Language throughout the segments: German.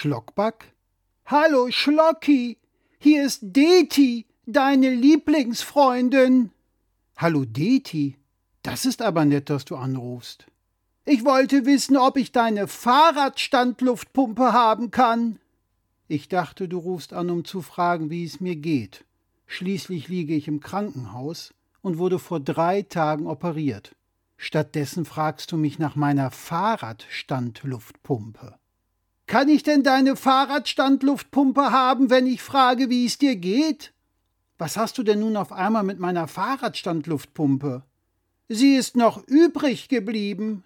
Schlockback? Hallo, Schlocki, hier ist Deti, deine Lieblingsfreundin. Hallo, Deti, das ist aber nett, dass du anrufst. Ich wollte wissen, ob ich deine Fahrradstandluftpumpe haben kann. Ich dachte, du rufst an, um zu fragen, wie es mir geht. Schließlich liege ich im Krankenhaus und wurde vor drei Tagen operiert. Stattdessen fragst du mich nach meiner Fahrradstandluftpumpe. Kann ich denn deine Fahrradstandluftpumpe haben, wenn ich frage, wie es dir geht? Was hast du denn nun auf einmal mit meiner Fahrradstandluftpumpe? Sie ist noch übrig geblieben.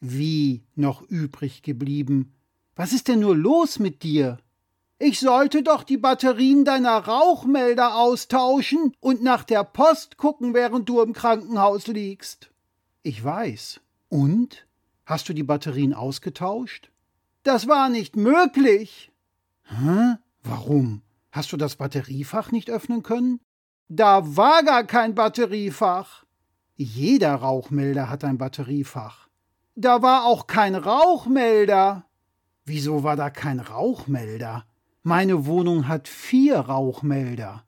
Wie noch übrig geblieben? Was ist denn nur los mit dir? Ich sollte doch die Batterien deiner Rauchmelder austauschen und nach der Post gucken, während du im Krankenhaus liegst. Ich weiß. Und? Hast du die Batterien ausgetauscht? Das war nicht möglich. Hä? Warum? Hast du das Batteriefach nicht öffnen können? Da war gar kein Batteriefach. Jeder Rauchmelder hat ein Batteriefach. Da war auch kein Rauchmelder. Wieso war da kein Rauchmelder? Meine Wohnung hat vier Rauchmelder.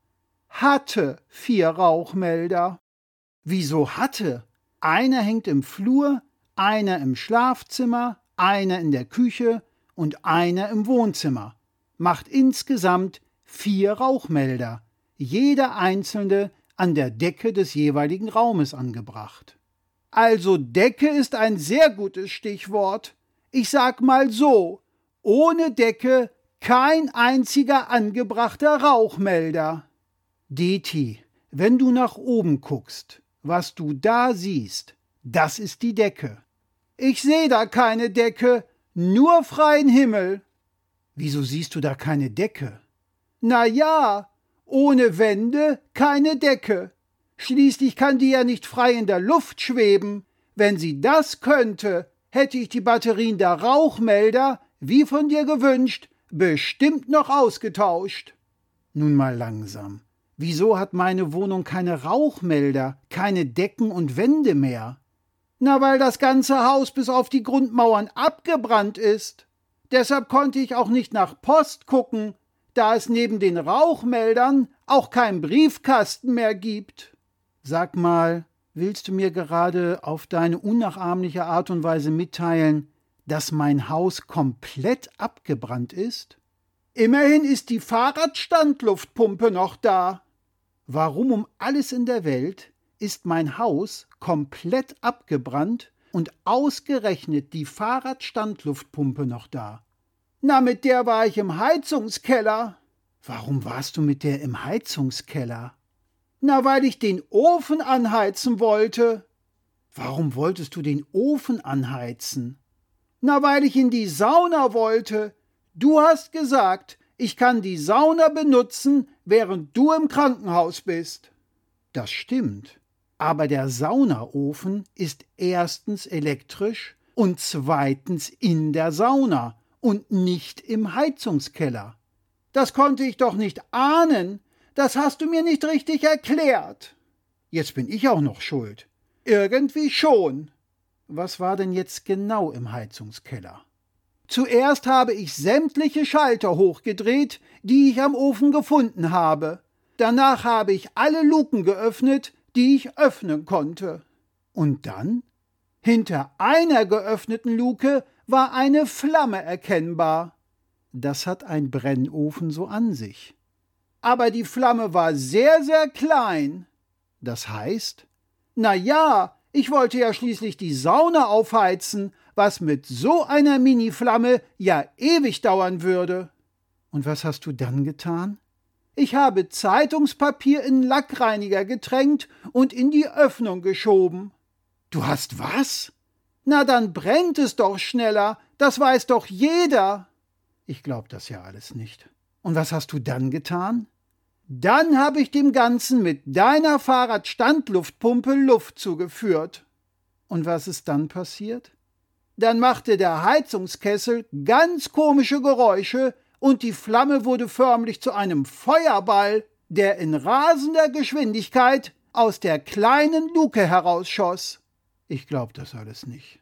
Hatte vier Rauchmelder. Wieso hatte? Einer hängt im Flur, einer im Schlafzimmer, einer in der Küche und einer im Wohnzimmer. Macht insgesamt vier Rauchmelder, jeder einzelne an der Decke des jeweiligen Raumes angebracht. Also Decke ist ein sehr gutes Stichwort. Ich sag mal so, ohne Decke kein einziger angebrachter Rauchmelder. Deti, wenn du nach oben guckst, was du da siehst, das ist die Decke. Ich sehe da keine Decke, nur freien Himmel. Wieso siehst du da keine Decke? Na ja, ohne Wände keine Decke. Schließlich kann die ja nicht frei in der Luft schweben. Wenn sie das könnte, hätte ich die Batterien der Rauchmelder, wie von dir gewünscht, bestimmt noch ausgetauscht. Nun mal langsam. Wieso hat meine Wohnung keine Rauchmelder, keine Decken und Wände mehr? Na, weil das ganze Haus bis auf die Grundmauern abgebrannt ist. Deshalb konnte ich auch nicht nach Post gucken, da es neben den Rauchmeldern auch keinen Briefkasten mehr gibt. Sag mal, willst du mir gerade auf deine unnachahmliche Art und Weise mitteilen, dass mein Haus komplett abgebrannt ist? Immerhin ist die Fahrradstandluftpumpe noch da. Warum um alles in der Welt ist mein Haus komplett abgebrannt und ausgerechnet die Fahrradstandluftpumpe noch da? Na, mit der war ich im Heizungskeller. Warum warst du mit der im Heizungskeller? Na, weil ich den Ofen anheizen wollte. Warum wolltest du den Ofen anheizen? Na, weil ich in die Sauna wollte. Du hast gesagt, ich kann die Sauna benutzen, während du im Krankenhaus bist. Das stimmt. Aber der Saunaofen ist erstens elektrisch und zweitens in der Sauna und nicht im Heizungskeller. Das konnte ich doch nicht ahnen. Das hast du mir nicht richtig erklärt. Jetzt bin ich auch noch schuld. Irgendwie schon. Was war denn jetzt genau im Heizungskeller? Zuerst habe ich sämtliche Schalter hochgedreht, die ich am Ofen gefunden habe. Danach habe ich alle Luken geöffnet, die ich öffnen konnte. Und dann? Hinter einer geöffneten Luke war eine Flamme erkennbar. Das hat ein Brennofen so an sich. Aber die Flamme war sehr, sehr klein. Das heißt, na ja, ich wollte ja schließlich die Sauna aufheizen, was mit so einer Miniflamme ja ewig dauern würde. Und was hast du dann getan? Ich habe Zeitungspapier in Lackreiniger getränkt und in die Öffnung geschoben. Du hast was? Na, dann brennt es doch schneller, das weiß doch jeder. Ich glaub das ja alles nicht. Und was hast du dann getan? Dann habe ich dem Ganzen mit deiner Fahrradstandluftpumpe Luft zugeführt. Und was ist dann passiert? Dann machte der Heizungskessel ganz komische Geräusche und die Flamme wurde förmlich zu einem Feuerball, der in rasender Geschwindigkeit aus der kleinen Luke herausschoss. Ich glaub das alles nicht.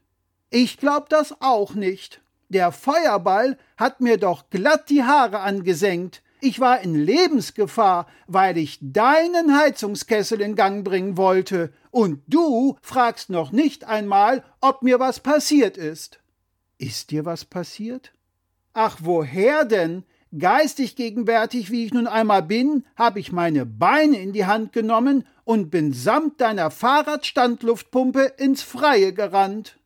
Ich glaub das auch nicht. Der Feuerball hat mir doch glatt die Haare angesenkt. Ich war in Lebensgefahr, weil ich deinen Heizungskessel in Gang bringen wollte, und du fragst noch nicht einmal, ob mir was passiert ist. Ist dir was passiert? Ach, woher denn? Geistig gegenwärtig, wie ich nun einmal bin, habe ich meine Beine in die Hand genommen und bin samt deiner Fahrradstandluftpumpe ins Freie gerannt.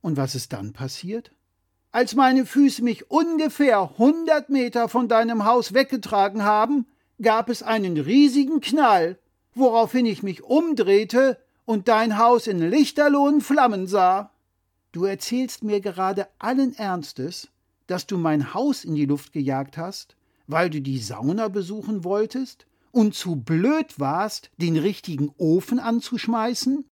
Und was ist dann passiert? Als meine Füße mich ungefähr hundert Meter von deinem Haus weggetragen haben, gab es einen riesigen Knall, woraufhin ich mich umdrehte und dein Haus in lichterlohen Flammen sah. Du erzählst mir gerade allen Ernstes, dass du mein Haus in die Luft gejagt hast, weil du die Sauna besuchen wolltest und zu blöd warst, den richtigen Ofen anzuschmeißen?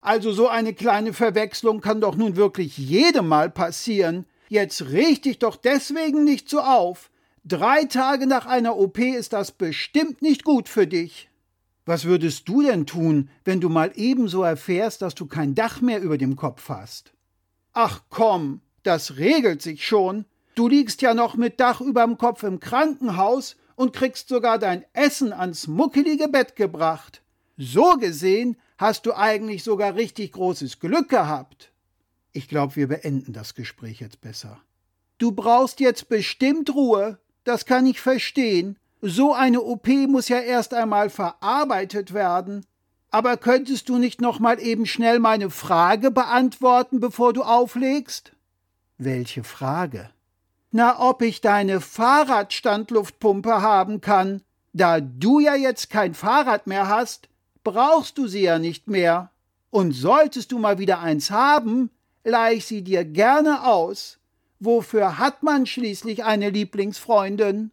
Also so eine kleine Verwechslung kann doch nun wirklich jedem mal passieren, Jetzt reg dich doch deswegen nicht so auf. Drei Tage nach einer OP ist das bestimmt nicht gut für dich. Was würdest du denn tun, wenn du mal ebenso erfährst, dass du kein Dach mehr über dem Kopf hast? Ach komm, das regelt sich schon. Du liegst ja noch mit Dach überm Kopf im Krankenhaus und kriegst sogar dein Essen ans muckelige Bett gebracht. So gesehen hast du eigentlich sogar richtig großes Glück gehabt. Ich glaube, wir beenden das Gespräch jetzt besser. Du brauchst jetzt bestimmt Ruhe. Das kann ich verstehen. So eine OP muss ja erst einmal verarbeitet werden. Aber könntest du nicht noch mal eben schnell meine Frage beantworten, bevor du auflegst? Welche Frage? Na, ob ich deine Fahrradstandluftpumpe haben kann. Da du ja jetzt kein Fahrrad mehr hast, brauchst du sie ja nicht mehr. Und solltest du mal wieder eins haben, leih ich sie dir gerne aus. Wofür hat man schließlich eine Lieblingsfreundin?